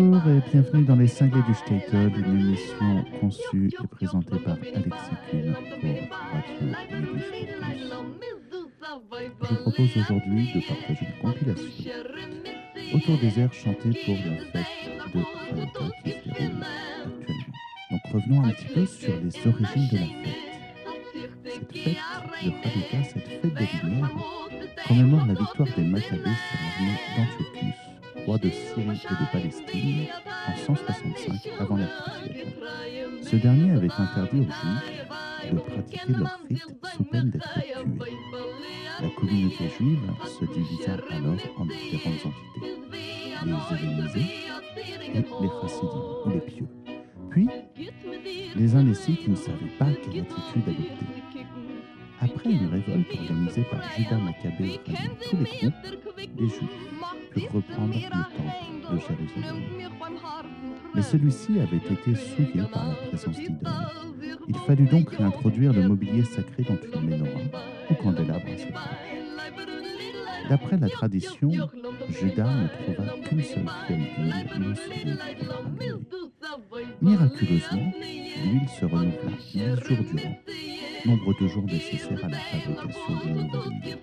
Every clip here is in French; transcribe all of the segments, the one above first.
Bonjour et bienvenue dans Les Cinglés du Statel, une émission conçue et présentée par Alexis Kuhn pour Radio Yiddish. Je vous propose aujourd'hui de partager une compilation autour des airs chantés pour la fête de Hanouka qui se déroule actuellement. Donc revenons un petit peu sur les origines de la fête. Cette fête de Hanouka, cette fête des Lumières, commémore la victoire des Maccabées sur l'armée d'Antiochus, de Syrie et de Palestine, en 165 avant l'ère chrétienne. Ce dernier avait interdit aux Juifs de pratiquer leur rite sous peine d'être tués. La communauté juive se divisa alors en différentes entités, les hellénisés et les chassidim, ou les pieux. Puis, les indécis qui ne savaient pas quelle attitude adopter. Après une révolte organisée par Judas Maccabée réunissant tous les groupes, les Juifs purent reprendre le temple de Jérusalem. Mais celui-ci avait été souillé par la présence d'idoles. Il fallut donc réintroduire le mobilier sacré dans une menorah ou candélabre à proches. D'après la tradition, Judas ne trouva qu'une seule feuille d'huile. Miraculeusement, l'huile se renouvela huit jours durant, nombre de jours nécessaires à la fabrication d'une nouvelle huile.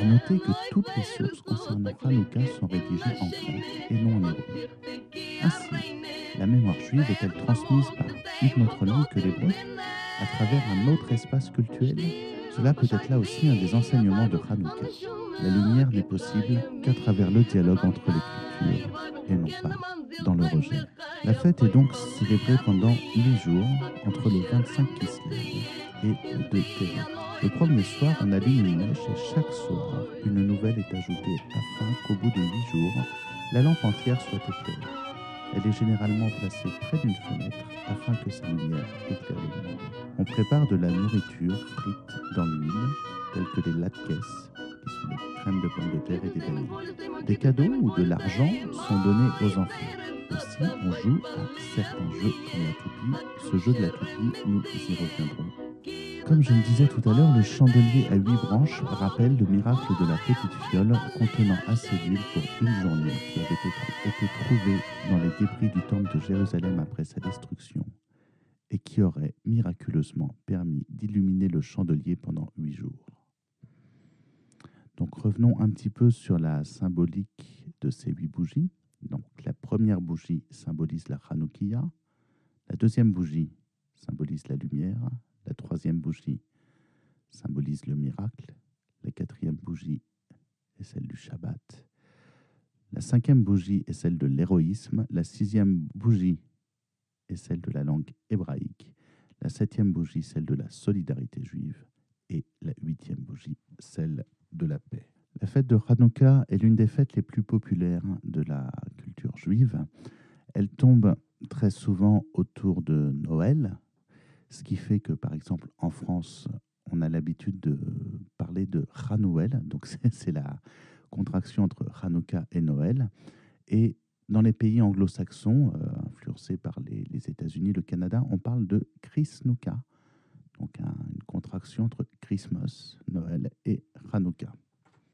À noter que toutes les sources concernant Hanouka sont rédigées en grec et non en hébreu. Ainsi, la mémoire juive est-elle transmise par une autre langue que l'hébreu? À travers un autre espace culturel Cela peut être là aussi un des enseignements de Hanouka. La lumière n'est possible qu'à travers le dialogue entre les cultures et non pas dans le rejet. La fête est donc célébrée pendant huit jours entre le 25 Kislev et le 2 Tévet. Le premier soir, on allume une mèche et chaque soir, une nouvelle est ajoutée afin qu'au bout de huit jours, la lampe entière soit éclairée. Elle est généralement placée près d'une fenêtre afin que sa lumière éclaire le monde. On prépare de la nourriture frite dans l'huile, telle que des latkes, qui sont des crèmes de pommes de terre et des vanilles. Des cadeaux ou de l'argent sont donnés aux enfants. Aussi, on joue à certains jeux comme la toupie. Ce jeu de la toupie, nous y reviendrons. Comme je le disais tout à l'heure, le chandelier à huit branches rappelle le miracle de la petite fiole contenant assez d'huile pour une journée qui avait été, trouvée dans les débris du temple de Jérusalem après sa destruction et qui aurait miraculeusement permis d'illuminer le chandelier pendant huit jours. Donc revenons un petit peu sur la symbolique de ces huit bougies. Donc la première bougie symbolise la Hanoukia, la deuxième bougie symbolise la lumière, la troisième bougie symbolise le miracle, la quatrième bougie est celle du Shabbat, la cinquième bougie est celle de l'héroïsme, la sixième bougie est celle de la langue hébraïque, la septième bougie celle de la solidarité juive. Et la huitième bougie celle de la paix. La fête de Hanouka est l'une des fêtes les plus populaires de la culture juive. Elle tombe très souvent autour de Noël, ce qui fait que, par exemple, en France, on a l'habitude de parler de Hanouel, donc c'est la contraction entre Hanouka et Noël. Et dans les pays anglo-saxons, euh, influencés par les, États-Unis, le Canada, on parle de Chrisnouka, donc un, une contraction entre Christmas, Noël et Hanouka.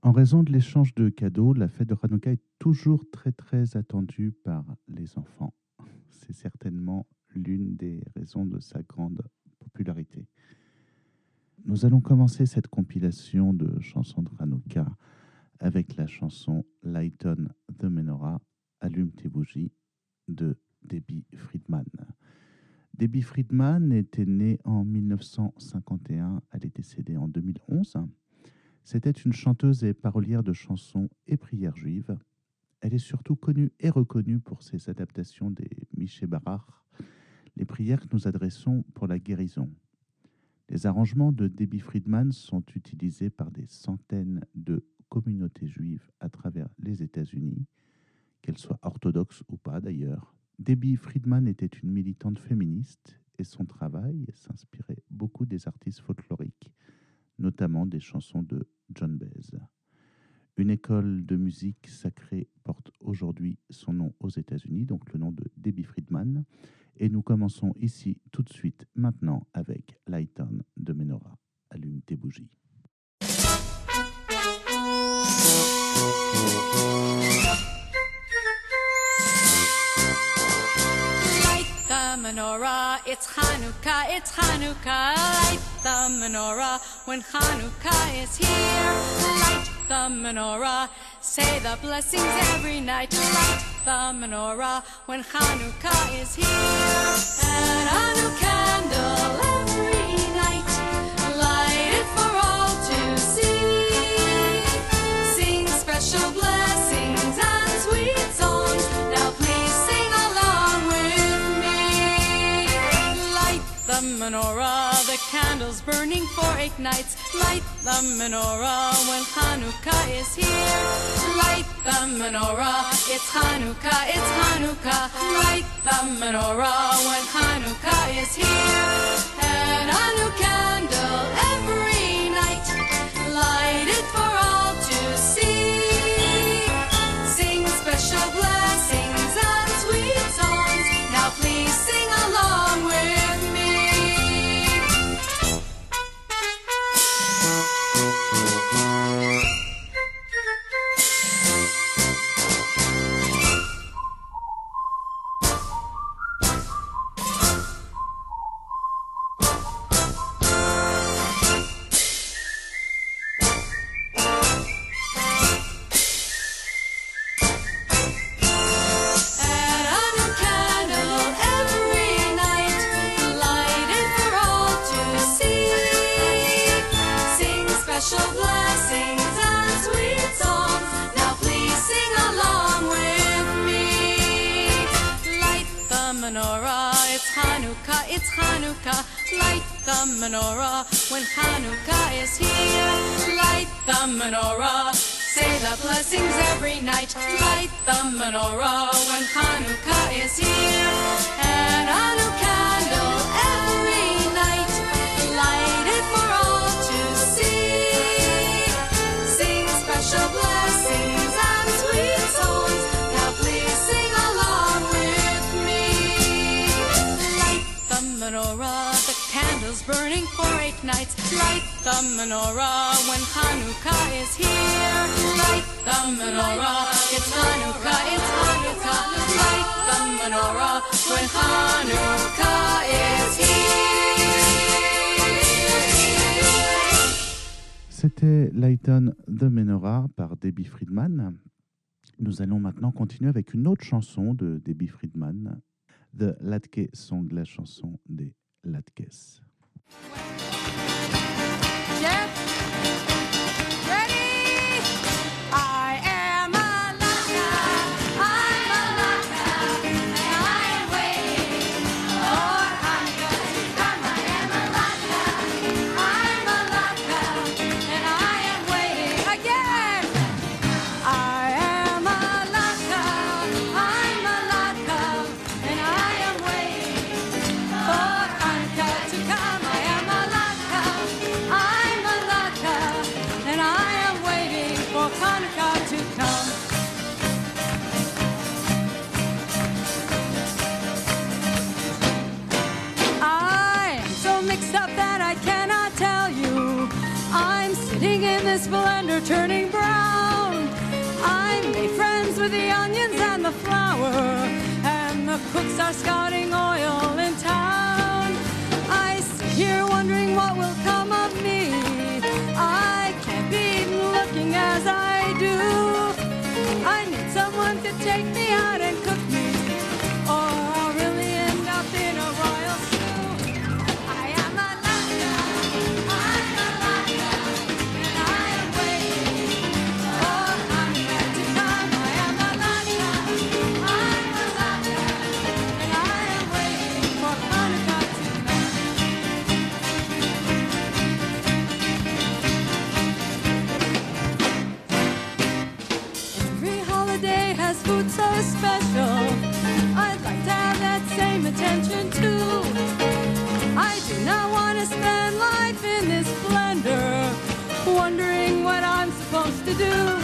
En raison de l'échange de cadeaux, la fête de Hanouka est toujours très très attendue par les enfants. C'est certainement l'une des raisons de sa grande popularité. Nous allons commencer cette compilation de chansons de Hanouka avec la chanson Lighton the Menorah, Allume tes bougies de Debbie Friedman. Debbie Friedman était née en 1951, elle est décédée en 2011. C'était une chanteuse et parolière de chansons et prières juives. Elle est surtout connue et reconnue pour ses adaptations des Miché Barach, les prières que nous adressons pour la guérison. Les arrangements de Debbie Friedman sont utilisés par des centaines de communautés juives à travers les États-Unis, qu'elles soient orthodoxes ou pas d'ailleurs. Debbie Friedman était une militante féministe et son travail s'inspirait beaucoup des artistes folkloriques, notamment des chansons de John Baez. Une école de musique sacrée porte aujourd'hui son nom aux États-Unis, donc le nom de Debbie Friedman et nous commençons ici tout de suite maintenant avec Lighton de Menora. Allume tes bougies. menorah. It's Hanukkah, it's Hanukkah. Light the menorah when Hanukkah is here. Light the menorah. Say the blessings every night. Light the menorah when Hanukkah is here. And a new candle every night. Light it for all to see. Sing special blessings and sweet songs. Now please sing along with me. Light the menorah, candles burning for eight nights. Light the menorah when Hanukkah is here. Light the menorah, it's Hanukkah, it's Hanukkah. Light the menorah when Hanukkah is here. And a new candle every night. Light it for all to see. Sing special blessings and sweet songs. Now please sing along with C'était Lighton the Menorah par Debbie Friedman. Nous allons maintenant continuer avec une autre chanson de Debbie Friedman, The Latke Song, la chanson des Latkes. Wow. Blender turning brown. I made friends with the onions and the flour, and the cooks are scouting oil in town. I sit here to do.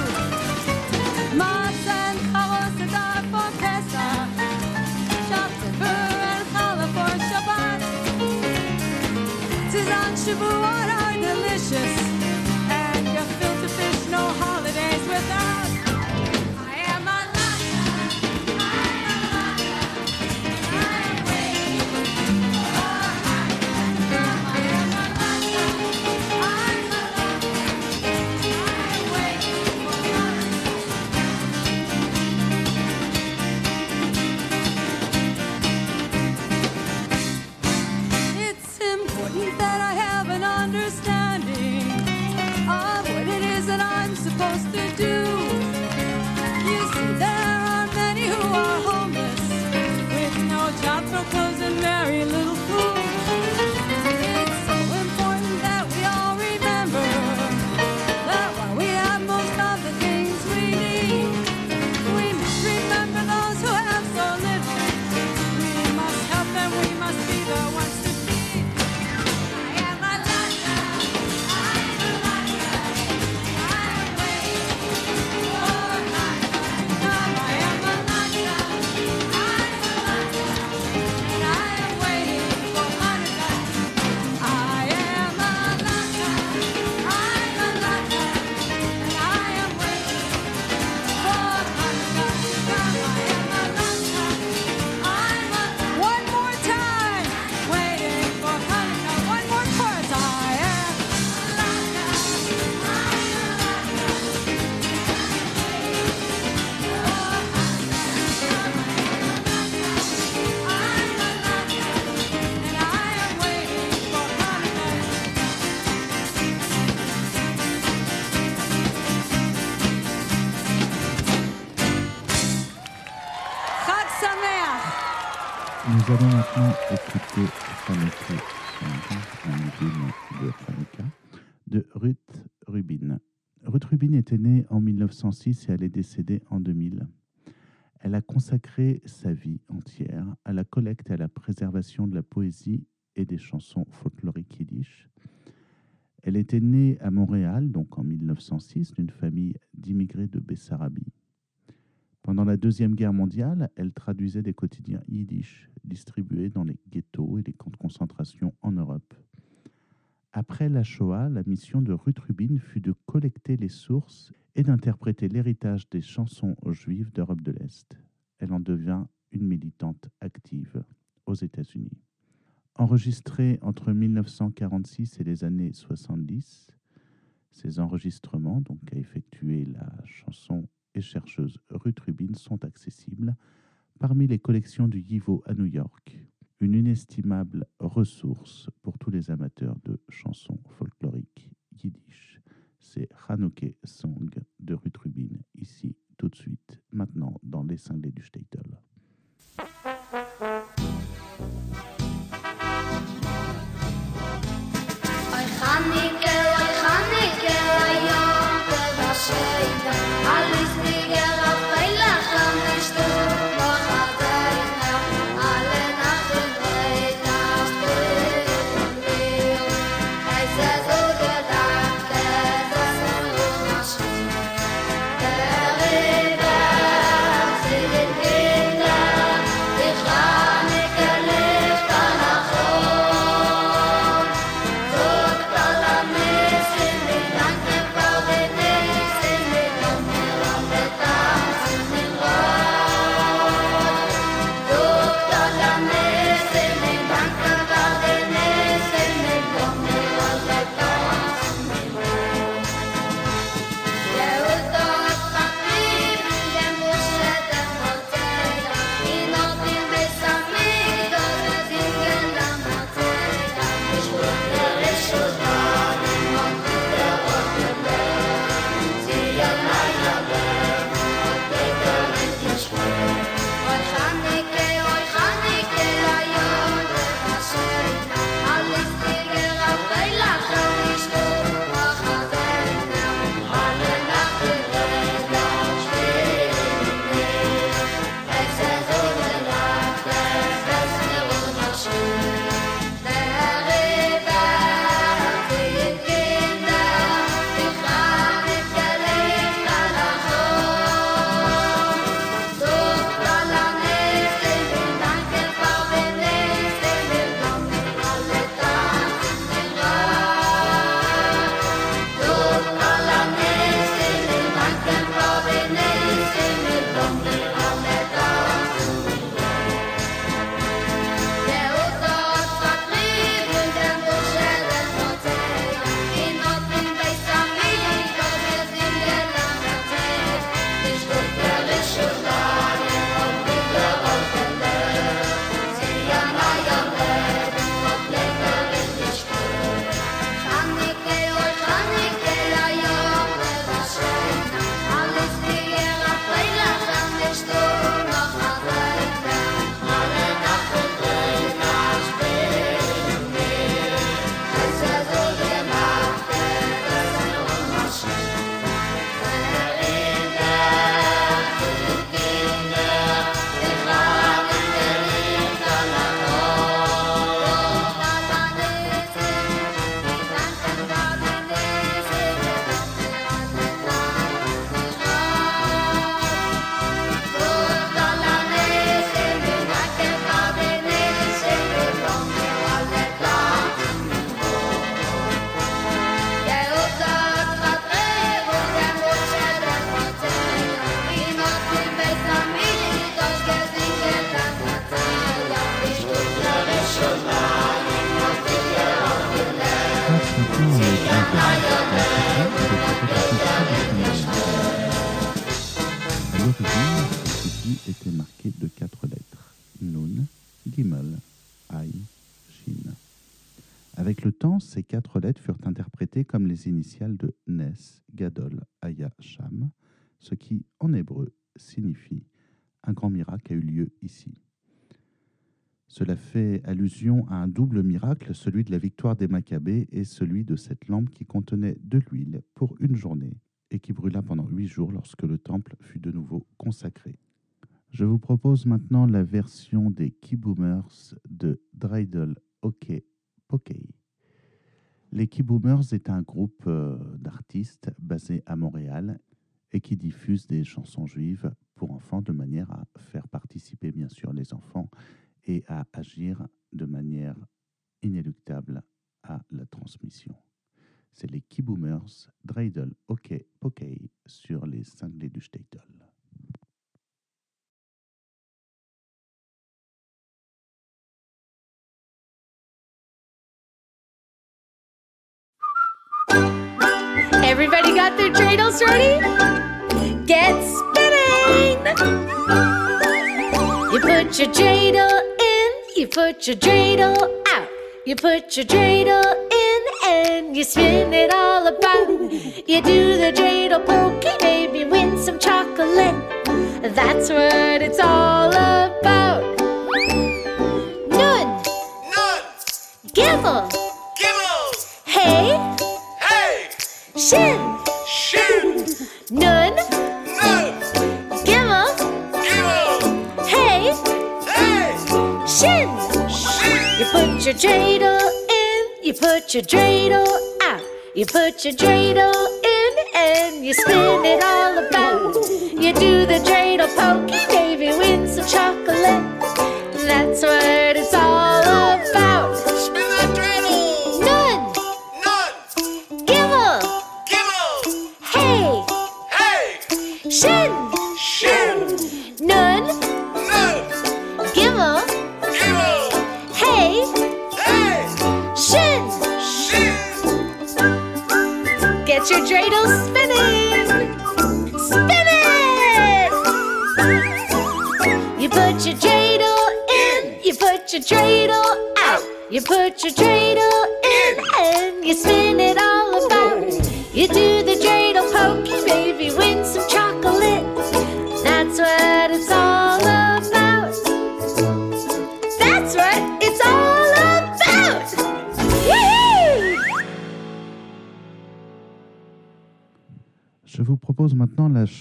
Décédée en 2000. Elle a consacré sa vie entière à la collecte et à la préservation de la poésie et des chansons folkloriques yiddish. Elle était née à Montréal, donc en 1906, d'une famille d'immigrés de Bessarabie. Pendant la Deuxième Guerre mondiale, elle traduisait des quotidiens yiddish distribués dans les ghettos et les camps de concentration en Europe. Après la Shoah, la mission de Ruth Rubin fut de collecter les sources et d'interpréter l'héritage des chansons juives d'Europe de l'Est. Elle en devient une militante active aux États-Unis. Enregistrée entre 1946 et les années 70, ces enregistrements, donc qu'a effectué la chanson et chercheuse Ruth Rubin, sont accessibles parmi les collections du YIVO à New York. Une inestimable ressource pour tous les amateurs de chansons folkloriques yiddish. C'est Hanouke Song de Ruth Rubin, ici, tout de suite, maintenant, dans Les Cinglés du Statel. Double miracle, celui de la victoire des Maccabées et celui de cette lampe qui contenait de l'huile pour une journée et qui brûla pendant huit jours lorsque le temple fut de nouveau consacré. Je vous propose maintenant la version des Keyboomers de Dreidel Hockey Pokey. Les Keyboomers est un groupe euh, d'artistes basé à Montréal et qui diffuse des chansons juives pour enfants de manière à faire participer bien sûr les enfants et à agir de manière inéluctable à la transmission. C'est les Keyboomers, Dreidel, Hockey, Pokey sur les cinglés du Statel. Everybody got their dreidels ready? Get spinning! You put your dreidel in, you put your dreidel. You put your dreidel in and you spin it all about. You do the dreidel pokey, maybe win some chocolate. That's what it's all your dreidel out. You put your dreidel in and you spin it all about. You do the dreidel pokey, maybe win some chocolate. That's what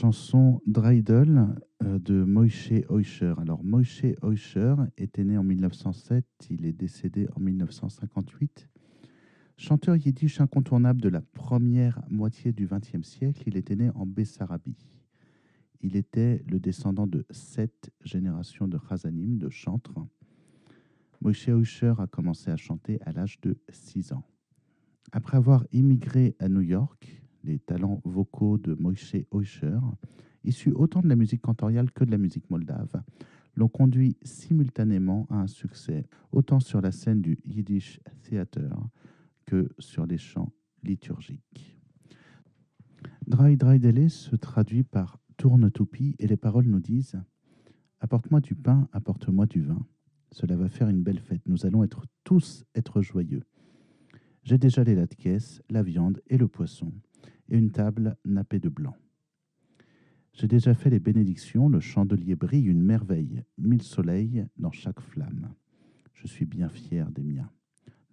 chanson Dreidel euh, de Moïse Heuscher. Alors, Moïse Heuscher était né en 1907, il est décédé en 1958. Chanteur yiddish incontournable de la première moitié du XXe siècle, il était né en Bessarabie. Il était le descendant de sept générations de chazanim, de chantres. Moïse Heuscher a commencé à chanter à l'âge de 6 ans. Après avoir immigré à New York, les talents vocaux de Moïse Heuscher, issus autant de la musique cantoriale que de la musique moldave, l'ont conduit simultanément à un succès, autant sur la scène du Yiddish Theater que sur les chants liturgiques. Dry Dry se traduit par tourne toupie et les paroles nous disent Apporte-moi du pain, apporte-moi du vin. Cela va faire une belle fête. Nous allons être tous être joyeux. J'ai déjà les latkes, la viande et le poisson, et une table nappée de blanc. J'ai déjà fait les bénédictions, le chandelier brille une merveille, mille soleils dans chaque flamme. Je suis bien fier des miens.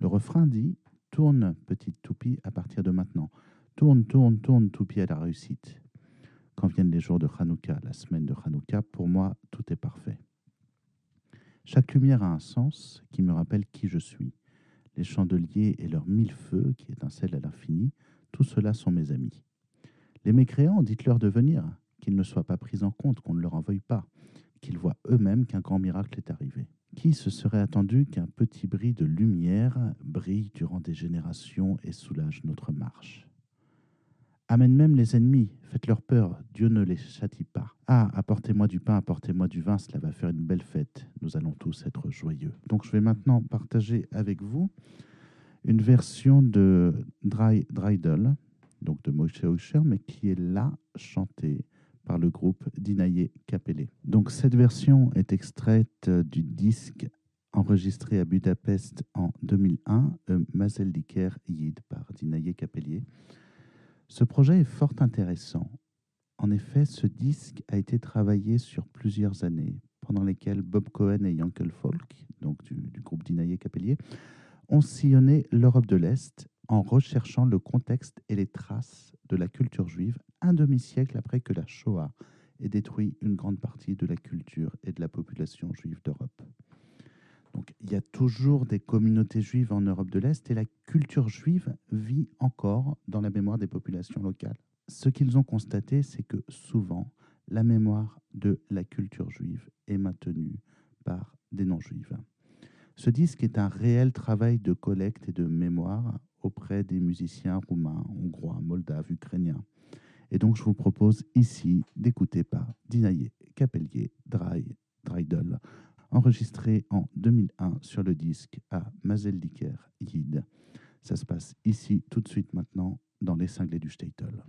Le refrain dit Tourne, petite toupie, à partir de maintenant. Tourne, tourne, tourne, toupie à la réussite. Quand viennent les jours de Hanouka, la semaine de Hanouka, pour moi, tout est parfait. Chaque lumière a un sens qui me rappelle qui je suis. Les chandeliers et leurs mille feux qui étincellent à l'infini, tout cela sont mes amis. Les mécréants, dites-leur de venir, qu'ils ne soient pas pris en compte, qu'on ne leur en veuille pas, qu'ils voient eux-mêmes qu'un grand miracle est arrivé. Qui se serait attendu qu'un petit bris de lumière brille durant des générations et soulage notre marche? Amène même les ennemis, faites-leur peur, Dieu ne les châtie pas. Ah, apportez-moi du pain, apportez-moi du vin, cela va faire une belle fête. Nous allons tous être joyeux. Donc je vais maintenant partager avec vous une version de Dry, Dreidel, donc de Moshe Usher, mais qui est là chantée par le groupe Dinaye Capellé. Donc cette version est extraite euh, du disque enregistré à Budapest en 2001, euh, Mazel Diker Yid par Dinaye Capellier. Ce projet est fort intéressant. En effet, ce disque a été travaillé sur plusieurs années, pendant lesquelles Bob Cohen et Yankel Folk, donc du, du groupe Dinaye Capellier, ont sillonné l'Europe de l'Est en recherchant le contexte et les traces de la culture juive un demi-siècle après que la Shoah ait détruit une grande partie de la culture et de la population juive d'Europe. Donc il y a toujours des communautés juives en Europe de l'Est et la culture juive vit encore dans la mémoire des populations locales. Ce qu'ils ont constaté, c'est que souvent, la mémoire de la culture juive est maintenue par des non-juifs. Ce disque est un réel travail de collecte et de mémoire auprès des musiciens roumains, hongrois, moldaves, ukrainiens. Et donc, je vous propose ici d'écouter par Dinaye Capellier, Dry, enregistré en 2001 sur le disque à Mazel Diker Yid. Ça se passe ici, tout de suite maintenant, dans les cinglés du Statel.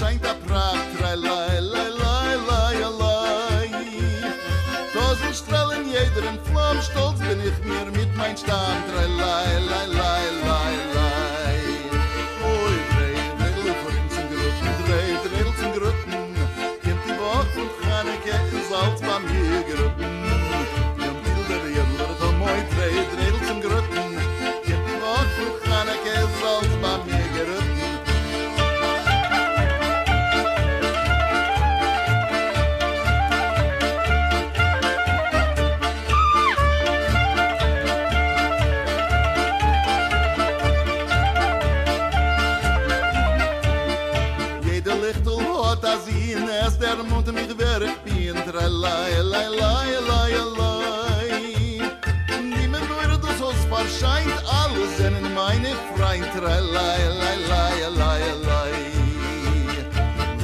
Scheint a Pracht. Tralai, lai, lai, lai, lai. Tausend Strahlen jeder in Flamm, stolz bin ich mir mit mein Stamm. Tralai, lai, lai, lai, tra lay lay lay lay lay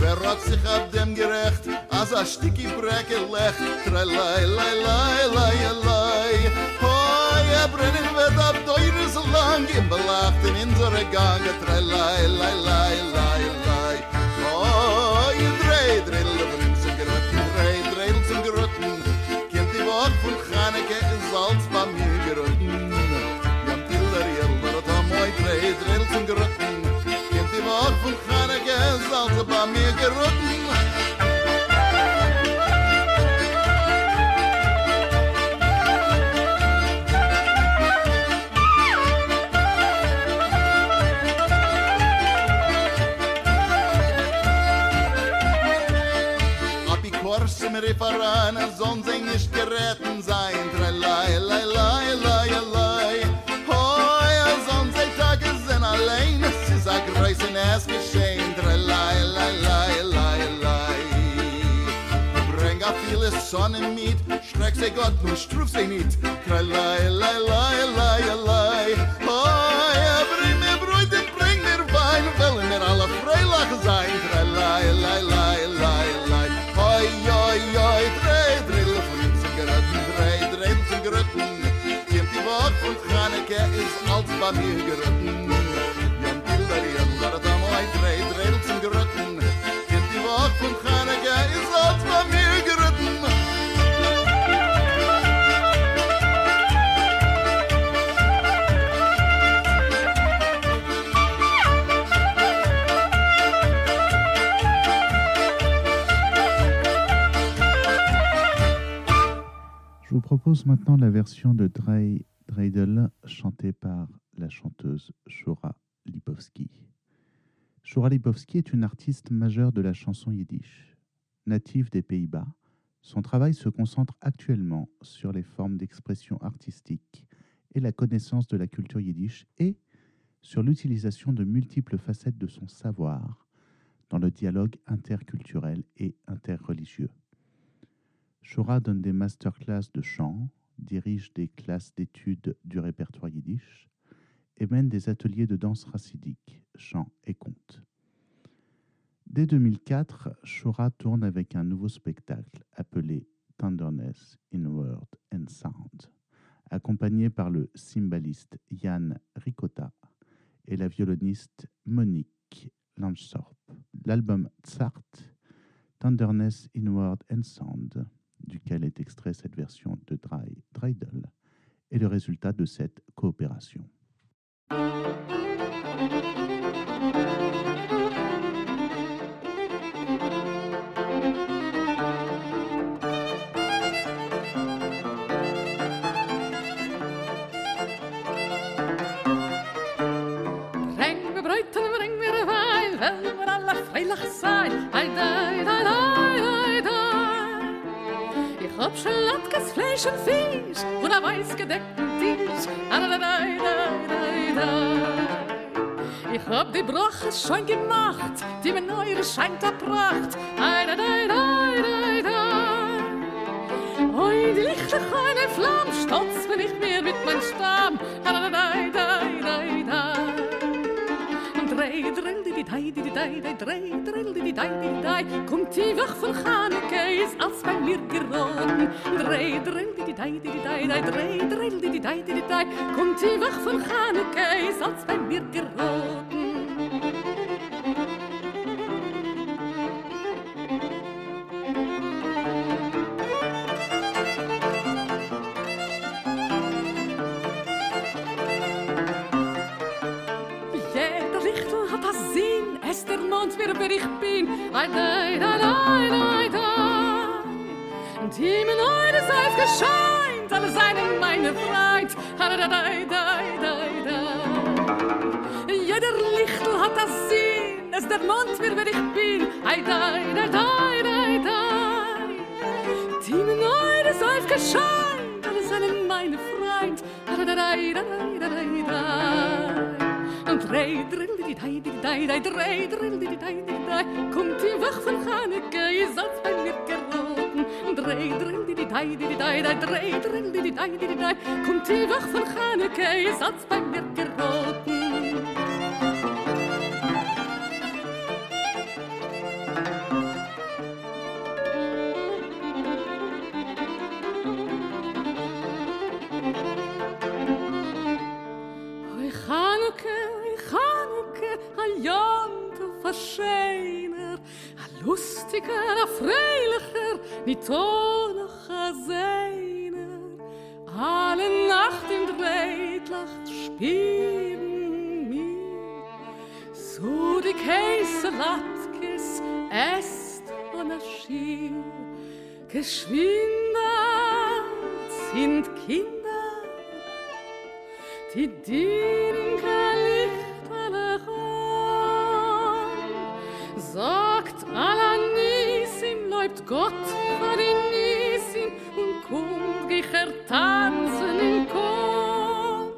wer rot sich ab dem gerecht as a stiki breke lech tra lay lay lay lay lay hoy a er brennen wird ab deure so lang im belacht in unsere gange. Tra lay lay lay lay lay hoy drei drei leben zum gerotten drei drei zum gerotten kennt die wort von haneke Wolke bei mir gerücken. mir faran zon zeng ich geretten sein drei lei lei lei lei lei hoy sie Tage sind allein, es ist a Greisen es geschehen. A viele Sonne mit, schreck sie Gott, nur struf sie nicht. Tralai, lai, lai, lai, lai. Hoi, bring mir Brüder, bring mir Wein, wollen wir alle freilach sein. Tralai, lai, lai, lai, lai. Je vous propose maintenant la version de Drey Chantée par la chanteuse Shora Lipovski. Shora Lipovski est une artiste majeure de la chanson yiddish. Native des Pays-Bas, Son travail se concentre actuellement sur les formes d'expression artistique et la connaissance de la culture yiddish et sur l'utilisation de multiples facettes de son savoir dans le dialogue interculturel et interreligieux. Shora donne des masterclass de chant, dirige des classes d'études du répertoire yiddish et mène des ateliers de danse racidique, chant et conte. Dès 2004, Shora tourne avec un nouveau spectacle appelé Tenderness in Word and Sound, accompagné par le cymbaliste Yann Ricotta et la violoniste Monique Lanschorp. L'album Tsart, Tenderness in Word and Sound, duquel est extrait cette version de Dry Dreidel, est le résultat de cette coopération. schlatkes Fleisch und Fisch oder weiß gedeckten Tisch. Ich hab die Brache schon gemacht, die mir neue scheint der Pracht. Adadai, dai, dai, Oi, die Lichter keine Flamme, stolz bin ich mir mit meinem Stamm. Adadadai, dai, die, die, dai, dai, drei, drill, die, die, dai, die, die, dai. Kommt die Wach von Chaneke, ist als bei mir geraten. Drei, drill, die, die, dai, die, die, dai, dai, drei, drill, die, die, dai, die, die, dai. Kommt die Wach von Chaneke, ist als bei mir geraten. Sinn, es der Mond mir, wer ich bin. Ai, dai, dai, dai, dai, dai. Team in eure Seif gescheint, alle seinen meine Freund. Ai, dai, dai, dai, dai, dai, dai. Und drei, drill, die, dai, die, dai, dai, drei, drill, die, dai, die, dai. Kommt die Wach von Chaneke, ihr seid bei mir geraten. Und drei, drill, die, dai, die, dai, dai, drei, drill, die, dai, die, dai. Kommt die Wach von Chaneke, ihr seid bei mir geraten. klassieker, een freiliger, niet tonig. Alle nacht im de spielen mir, so die Käse Latkes est und erschien. Geschwinder sind Kinder, die dienen lichterlich an, sagt Allah bleibt Gott vor in Nisin und kommt gecher tanzen in Kom.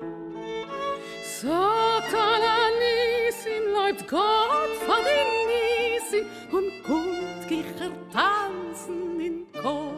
Satan an Nisin bleibt Gott vor in Nisin und kommt gecher tanzen im Kom.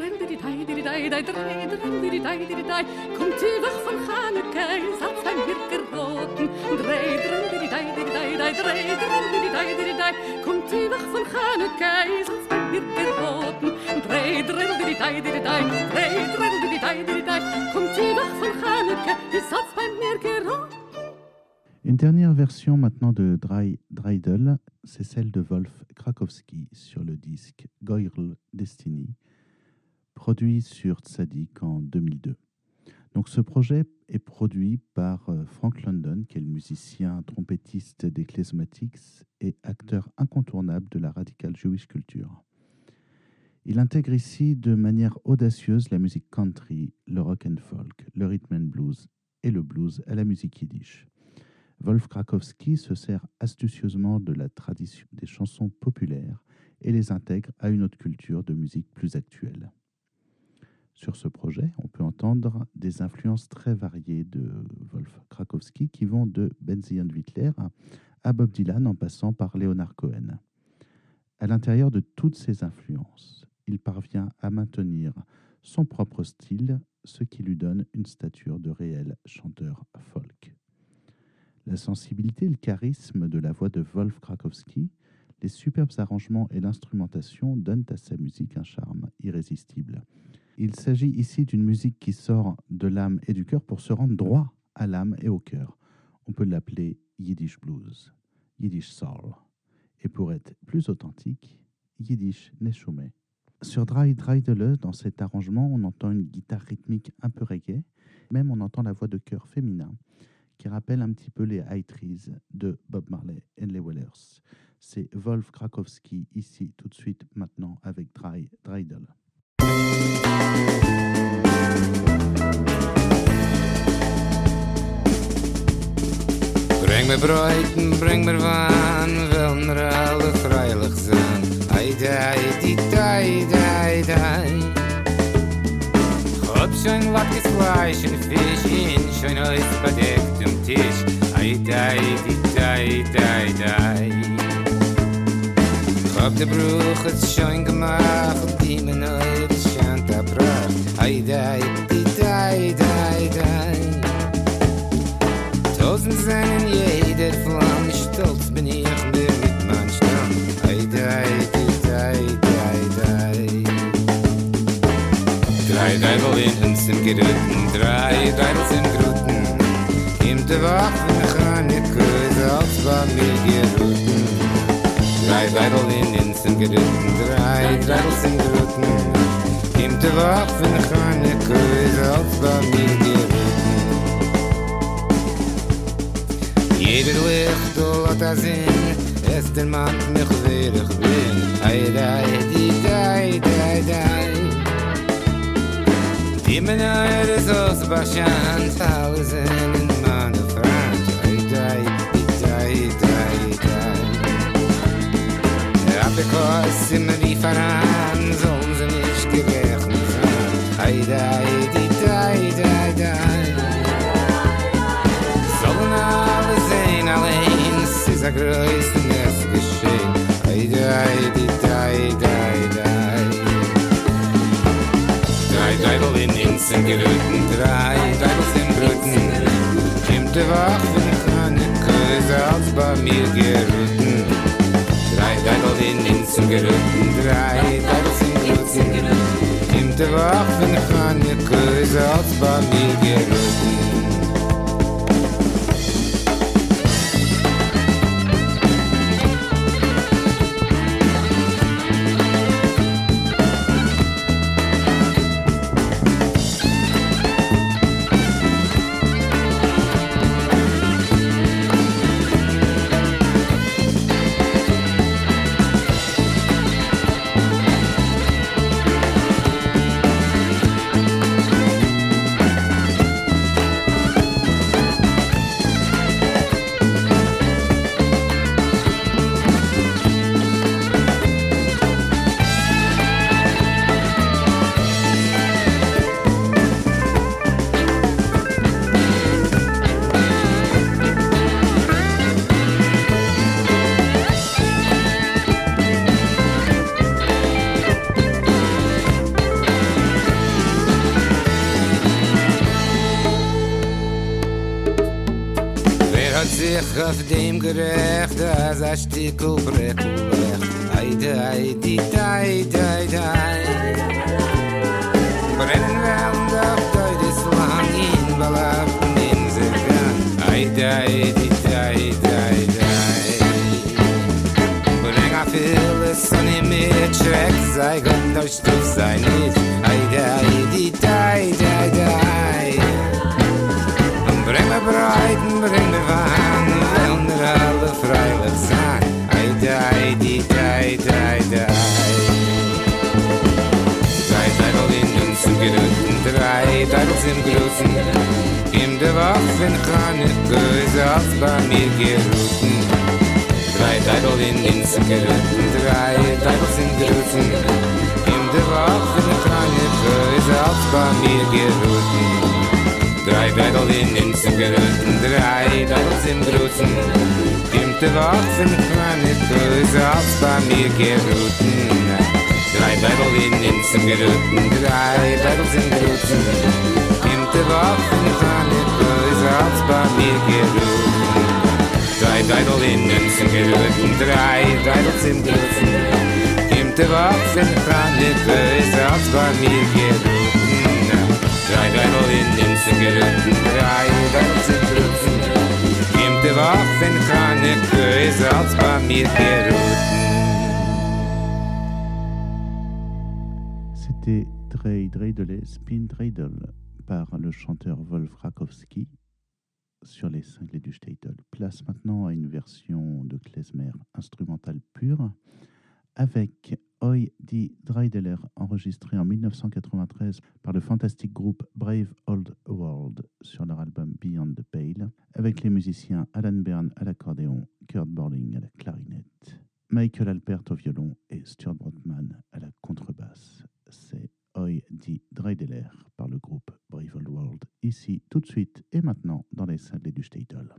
Une dernière version maintenant de Dry Dreidel, c'est celle de Wolf Krakowski sur le disque Goyrl Destiny, produit sur Tzadik en 2002. Donc ce projet est produit par euh, Frank London, qui est le musicien trompettiste des Klezmatics et acteur incontournable de la radical Jewish culture. Il intègre ici de manière audacieuse la musique country, le rock and folk, le rhythm and blues et le blues à la musique yiddish. Wolf Krakowski se sert astucieusement de la tradition des chansons populaires et les intègre à une autre culture de musique plus actuelle. Sur ce projet, on peut entendre des influences très variées de Wolf Krakowski qui vont de Benzion Wittler à Bob Dylan en passant par Leonard Cohen. À l'intérieur de toutes ces influences, il parvient à maintenir son propre style, ce qui lui donne une stature de réel chanteur folk. La sensibilité et le charisme de la voix de Wolf Krakowski, les superbes arrangements et l'instrumentation donnent à sa musique un charme irrésistible. Il s'agit ici d'une musique qui sort de l'âme et du cœur pour se rendre droit à l'âme et au cœur. On peut l'appeler Yiddish Blues, Yiddish Soul, et pour être plus authentique, Yiddish Neshume. Sur Dry Dreidele, dans cet arrangement, on entend une guitare rythmique un peu reggae, même on entend la voix de chœur féminin qui rappelle un petit peu les High Trees de Bob Marley et les Wellers. C'est Wolf Krakowski ici tout de suite maintenant avec Dry Dreidel. Bring mir Bräuten, bring mir Wahn, will mir alle freilich sein. Ei, dei, di, dei, dei, dei. Hab schon lackes Fleisch und Fisch in schön aus verdecktem Tisch. Ei, dei, di, dei, dei, dei. Hab de Bruch hat schon gemacht, die mir neu Hey, hey, hey, hey, hey, Tausend sind in jeder Flamme, stolz bin ich mir mit meinem Stamm. Hey, hey, hey, hey, hey, hey, Drei Deibel in uns sind gerüten, drei Deibel sind gruten. Im der Wach, wenn ich an ihr Größe, als war mir gerüten. Drei Deibel in uns sind gerüten, drei Deibel sind gruten. Drei gruten. Im Treffen keine Größe auf Familie Jeder Licht hat er Sinn, es der Mann mich wer ich bin. Ei, dei, di, dei, dei, dei. Die Menöre ist aus Bashant, in meiner Front. Ei, dei, di, dei, dei, dei. Rapikos immer die Verhandlung. Ei, dai, di, dai, dai, dai. Sollen alle sehen allein, es ist ein größtes Geschehen. Ei, dai, di, dai, dai, dai. Drei Deibel in Inzen gerütten, drei Deibel sind Brüten. Kimmt der Wach, wenn ich an Köse als bei mir gerütten. Drei Deibel in Inzen gerütten, drei Deibel sind Brüten. Der Wach, wenn ich an den Köse als bei mir gerütten. Breckel legt? Ei, die, die, die, die, die. Brennen In der Waffen kann nicht böse auf bei mir gerufen. Drei Deibel in Inseln gerufen, drei Deibel sind gerufen. Im der Waffen kann nicht böse auf bei mir gerufen. Drei Deibel in Inseln gerufen, drei Deibel sind gerufen. In der Waffen kann nicht böse auf bei mir gerufen. Drei Deibel in Inseln gerufen, drei Deibel sind gerufen. Sind gerufen. überhaupt nicht an den bösen Herz bei mir gerührt. Drei Deidel in Münzen gerührt, drei Deidel sind gerührt. Kommt überhaupt nicht an den bösen Herz bei mir gerührt. Drei Deidel in Münzen gerührt, drei Deidel sind gerührt. Kommt überhaupt nicht an den bösen Herz bei mir gerührt. C'était Dre Dreidel, Spin Dreidel. Par le chanteur Wolf Rakowski sur les cinglés du Statel. Place maintenant à une version de klezmer instrumentale pure avec Oi di Dreideler enregistré en 1993 par le fantastique groupe Brave Old World sur leur album Beyond the Pale avec les musiciens Alan Byrne à l'accordéon, Kurt Borling à la clarinette, Michael Alpert au violon et Stuart Brotman à la contrebasse. C'est Oi di Dreideler par le groupe Brave Old World ici tout de suite et maintenant dans les cinglés du Statel.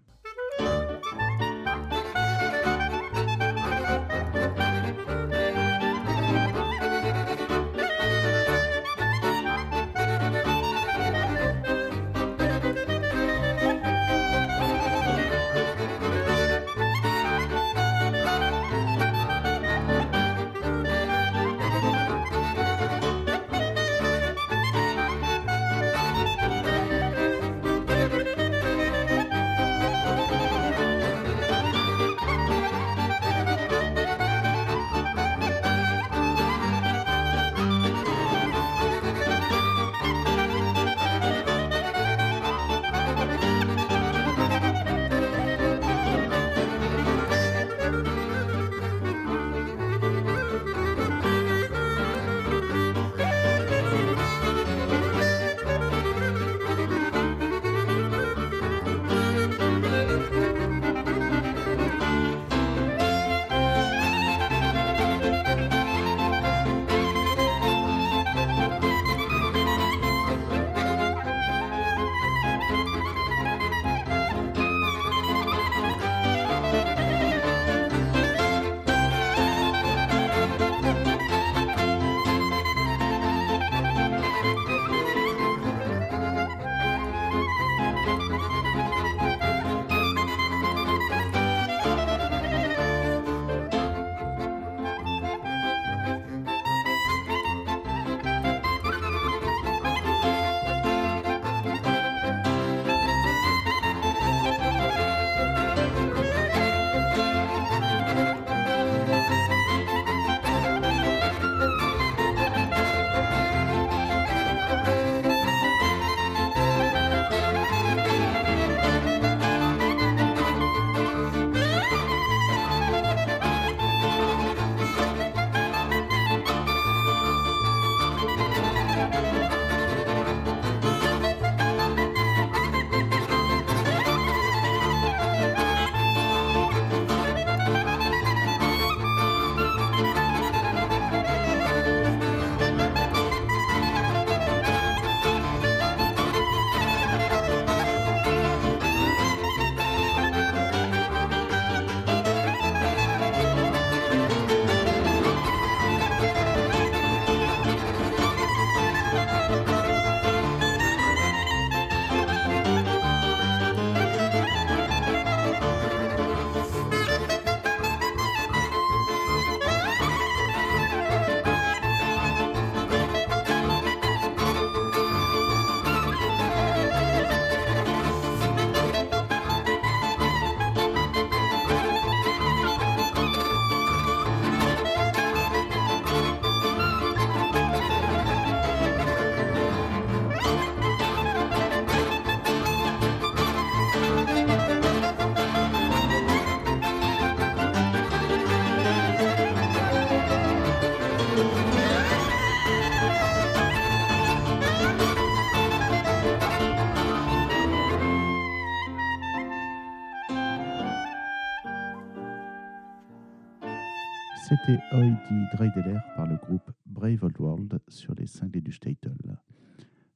C'était Heidi Dreideler par le groupe Brave Old World sur les cinglés du Statel.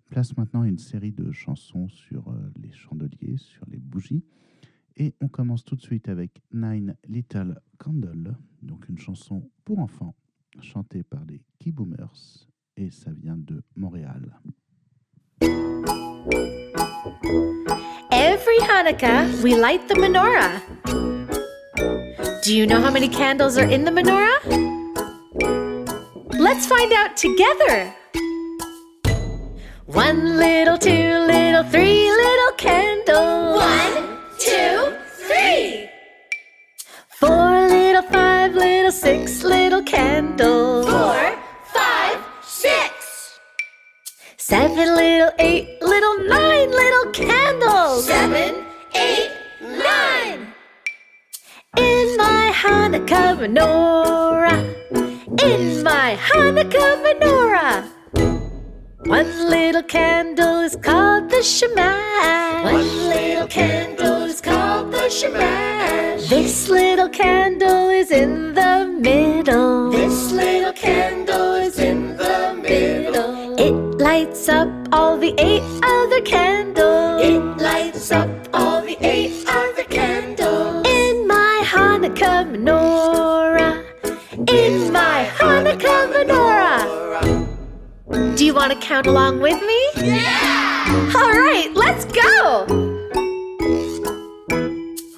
Place maintenant une série de chansons sur euh, les chandeliers, sur les bougies. Et on commence tout de suite avec Nine Little Candle, donc une chanson pour enfants chantée par les Key Boomers. Et ça vient de Montréal. Every Hanukkah, we light the menorah. Do you know how many candles are in the menorah? Let's find out together. One little, two little, three little candles. One, two, three. Four little, five little, six little candles. Four, five, six. Seven little, eight little, nine little candles. Seven, eight, nine. In my Hanukkah menorah. In my Hanukkah menorah. One little candle is called the shemash. One little candle is called the shemash. This little candle is in the middle. This little candle is in the middle. It lights up all the eight other candles. It lights up Do you want to count along with me? Yeah! All right, let's go!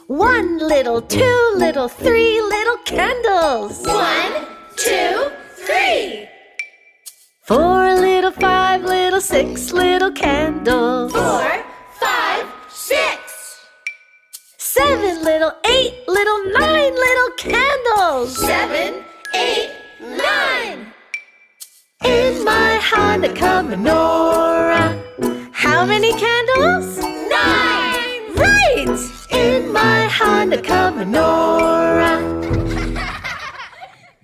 One little, two little, three little candles. One, two, three. Four little, five little, six little candles. Four, five, six. Seven little, eight little, nine little candles. Seven, eight, nine. In my Hanukkah. How many candles? Nine! Right! In my Hanukkah.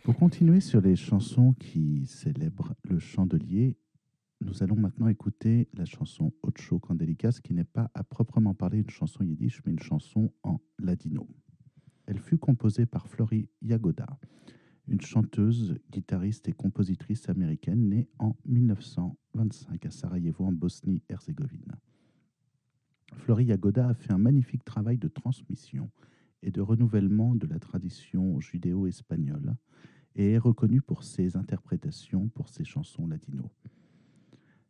Pour continuer sur les chansons qui célèbrent le chandelier, nous allons maintenant écouter la chanson Ocho Candelicas, qui n'est pas à proprement parler une chanson yiddish, mais une chanson en ladino. Elle fut composée par Flori Yagoda, une chanteuse, guitariste et compositrice américaine née en 1925 à Sarajevo, en Bosnie-Herzégovine. Flori Yagoda a fait un magnifique travail de transmission et de renouvellement de la tradition judéo-espagnole et est reconnue pour ses interprétations pour ses chansons latino.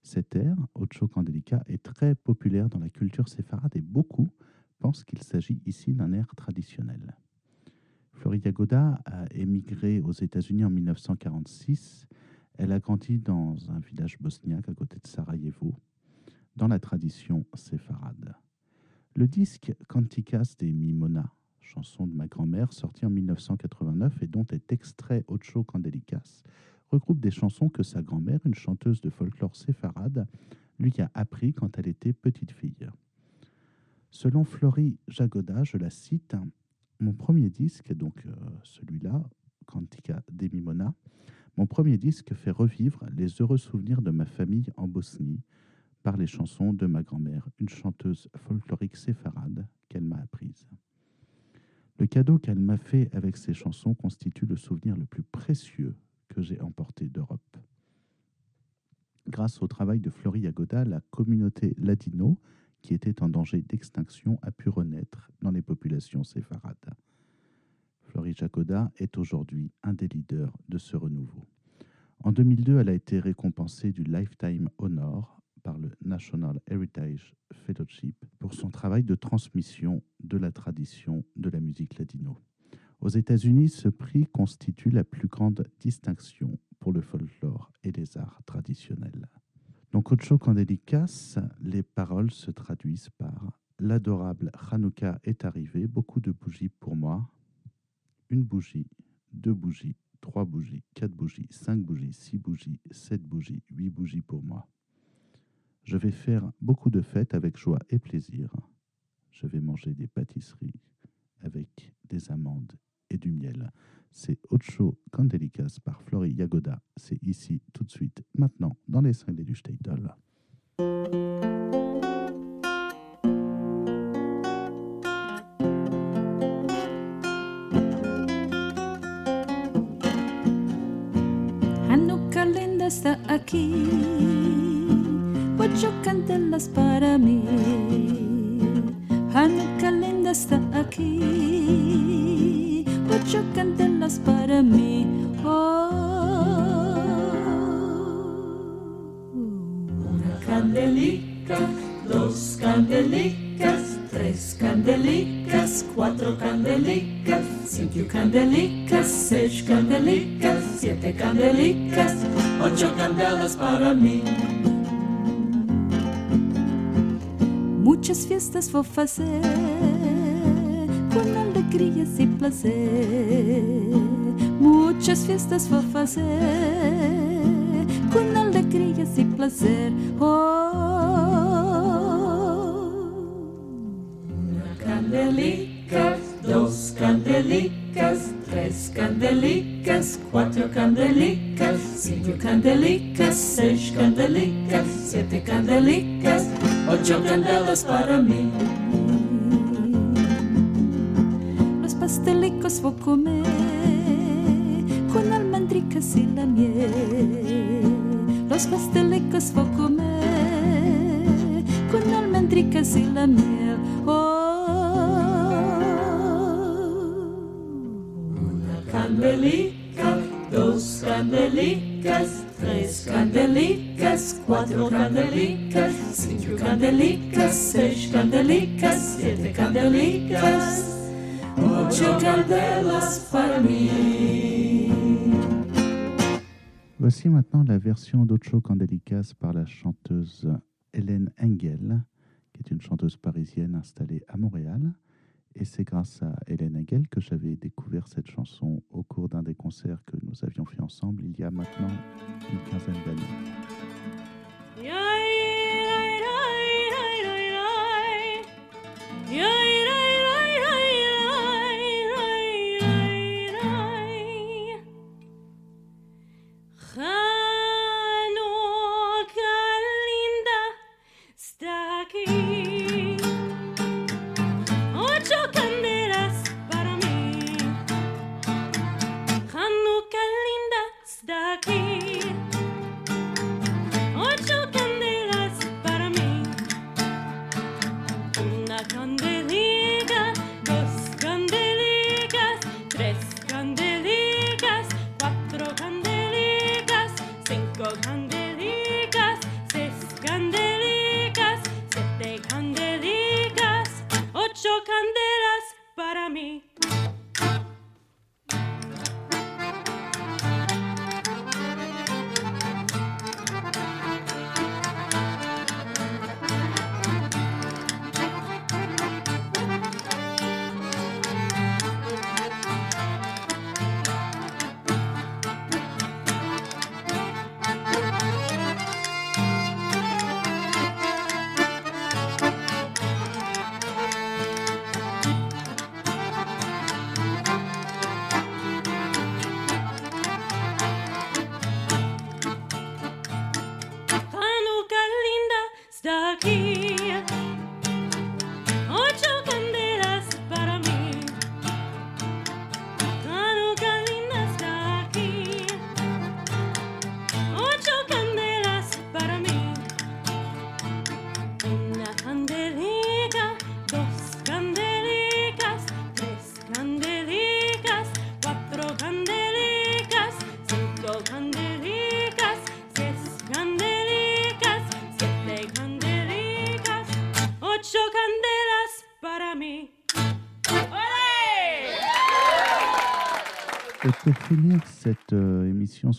Cet air, Ocho Candelica, est très populaire dans la culture séfarade et beaucoup pensent qu'il s'agit ici d'un air traditionnel. Florida Goda a émigré aux États-Unis en 1946. Elle a grandi dans un village bosniaque à côté de Sarajevo, dans la tradition séfarade. Le disque Canticas de Mimona, chanson de ma grand-mère, sorti en 1989 et dont est extrait Ocho Candelicas, regroupe des chansons que sa grand-mère, une chanteuse de folklore séfarade, lui a appris quand elle était petite fille. Selon Flori Jagoda, je la cite, mon premier disque, donc euh, celui-là, Cantica de Mimona, mon premier disque fait revivre les heureux souvenirs de ma famille en Bosnie par les chansons de ma grand-mère, une chanteuse folklorique séfarade qu'elle m'a apprise. Le cadeau qu'elle m'a fait avec ces chansons constitue le souvenir le plus précieux que j'ai emporté d'Europe. Grâce au travail de Flori Yagoda, la communauté ladino, qui était en danger d'extinction, a pu renaître dans les populations séfarades. Flori Yagoda est aujourd'hui un des leaders de ce renouveau. En 2002, elle a été récompensée du Lifetime Honor par le National Heritage Fellowship pour son travail de transmission de la tradition de la musique ladino. Aux États-Unis, ce prix constitue la plus grande distinction pour le folklore et les arts traditionnels. Donc, Ocho Candelicas, les paroles se traduisent par L'adorable Hanouka est arrivé, beaucoup de bougies pour moi. Une bougie, deux bougies, trois bougies, quatre bougies, cinq bougies, six bougies, sept bougies, huit bougies pour moi. Je vais faire beaucoup de fêtes avec joie et plaisir. Je vais manger des pâtisseries avec des amandes et du miel. C'est Ocho Candelicas par Flori Yagoda. C'est ici, tout de suite, maintenant, dans les cinglés du Steidel. Hanukka está aquí, ocho cantelas para mí. Hanukka está aquí. Ocho candelas para mí. Oh. Una candelica, dos candelicas, tres candelicas, cuatro candelicas, cinco candelicas, seis candelicas, siete candelicas, ocho candelas para mí. Muchas fiestas vou fazer com e prazer. Muchas fiestas vou fazer com alegrias e prazer. Oh, una candelica, dos candelicas, tres candelicas, cuatro candelicas, cinco candelicas, seis candelicas, siete candelicas, ocho candelas para mí. Una candelica, dos candelicas, tres candelicas, cuatro candelicas, cinco candelicas, seis candelicas, siete candelicas, ocho candelas para mí. Voici maintenant la version d'Ocho Candelicas par la chanteuse Hélène Engel, qui est une chanteuse parisienne installée à Montréal. Et c'est grâce à Hélène Engel que j'avais découvert cette chanson au cours d'un des concerts que nous avions fait ensemble il y a maintenant une quinzaine d'années.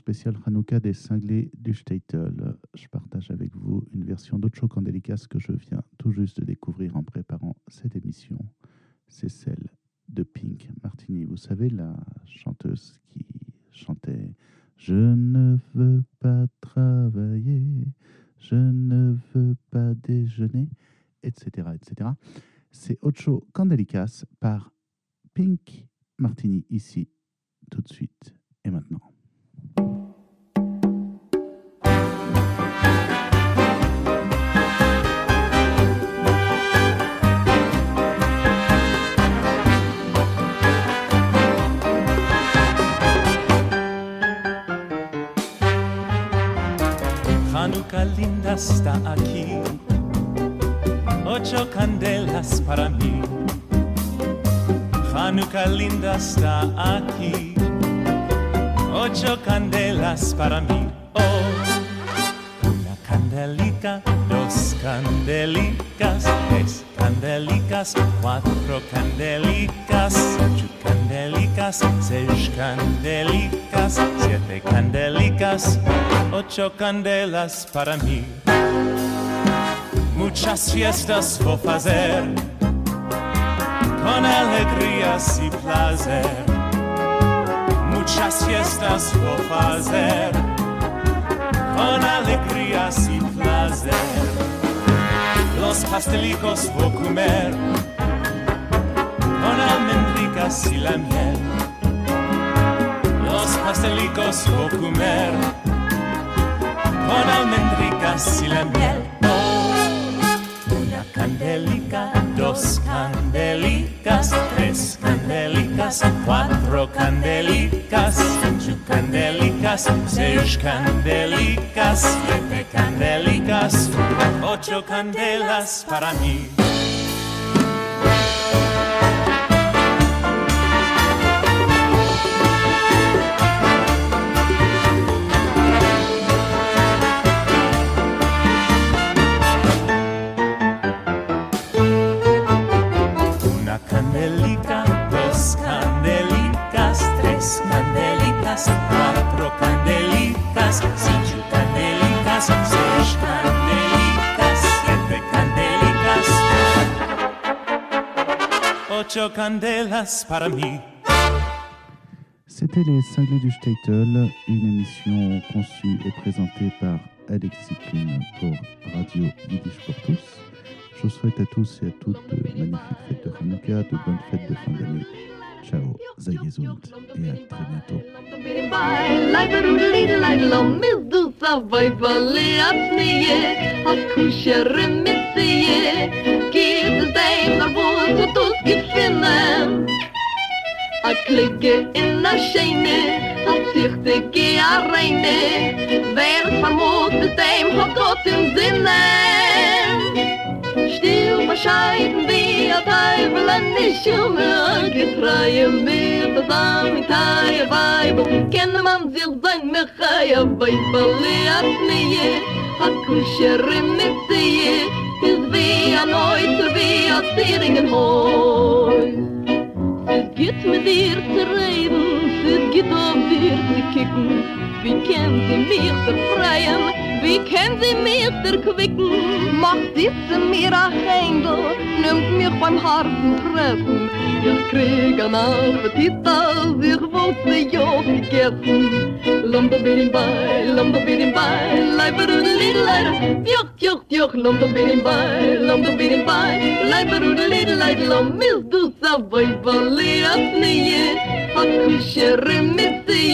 Spéciale Hanouka des cinglés du Statel, je partage avec vous une version d'Ocho Candelicas que je viens tout juste de découvrir en préparant cette émission. C'est celle de Pink Martini. Vous savez, la chanteuse qui chantait Je ne veux pas travailler, je ne veux pas déjeuner, etc. etc. C'est Ocho Candelicas par Pink Martini ici tout de suite et maintenant. Hanukkah linda está aquí, ocho candelas para mí. Hanukkah linda está aquí. Ocho candelas para mí. Oh, una candelica, dos candelicas, tres candelicas, cuatro candelicas, ocho candelicas, seis candelicas, siete candelicas, ocho candelas para mí. Muchas fiestas vou fazer con alegrías y placer. Muchas fiestas vou fazer con alegrías y placer. Los pastelicos vou comer con almendricas y la miel. Los pastelicos vou comer con almendricas y la miel. Oh, una candelica, dos candelicas, tres candelicas, cuatro candelicas, ocho candelicas, seis candelicas, siete candelicas, ocho candelas para mí. Ocho candelas para mí. C'était les Cinglés du Statel, une émission conçue et présentée par Alexis Kuhn pour Radio Yiddish pour tous. Je vous souhaite à tous et à toutes de magnifiques fêtes de Hanouka, de bonnes fêtes de fin d'année. Ciao, Zayezund et à très bientôt. stein der Bund wird uns gefinnen. A klicke in a scheine, a zichtige a reine, wer vermut mit dem hat Gott im Sinne. Still bescheiden wie a Teufel an die Schumme, a getreue mir das am in Teile Weibe, kenne man sich sein Mechaia, weil Weibo, verliert nie, a kusher mit Mitzie, Es weh an euch, weh an Zeringen heut. Es geht mit dir zu reden, es geht auf dir zu kicken, wie kämen sie mich zu freien, Wie kann sie mir erquicken? Macht diese mir ein Händel, nimmt mich beim harten Treffen. Ich krieg einen Appetit, als ich wollte ja vergessen. Lumba bidim bei, lumba bidim bei, leiber und lidleider. joch, juck, juck, lumba bidim bei, lumba bidim. Lom du nie, hat kusher mit sie.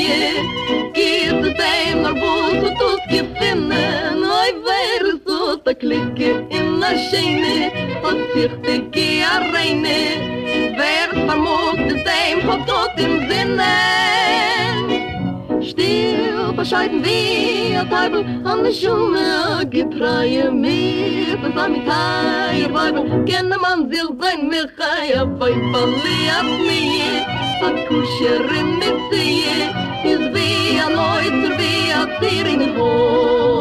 Oi wer so ta klicke in a scheine, hat sich de ge a reine, wer vermogt es dem hat Gott im Sinne. Still bescheiden wie a Teufel an der Schumme getreue mir das Amitai Weibel kenne man sich sein Michai a Weibel liat nie a Kuscherin mit sie is wie a Neuter wie a Zieringen Häus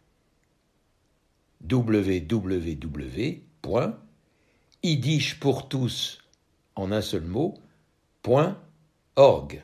www.idishpourtous en un seul mot, point org.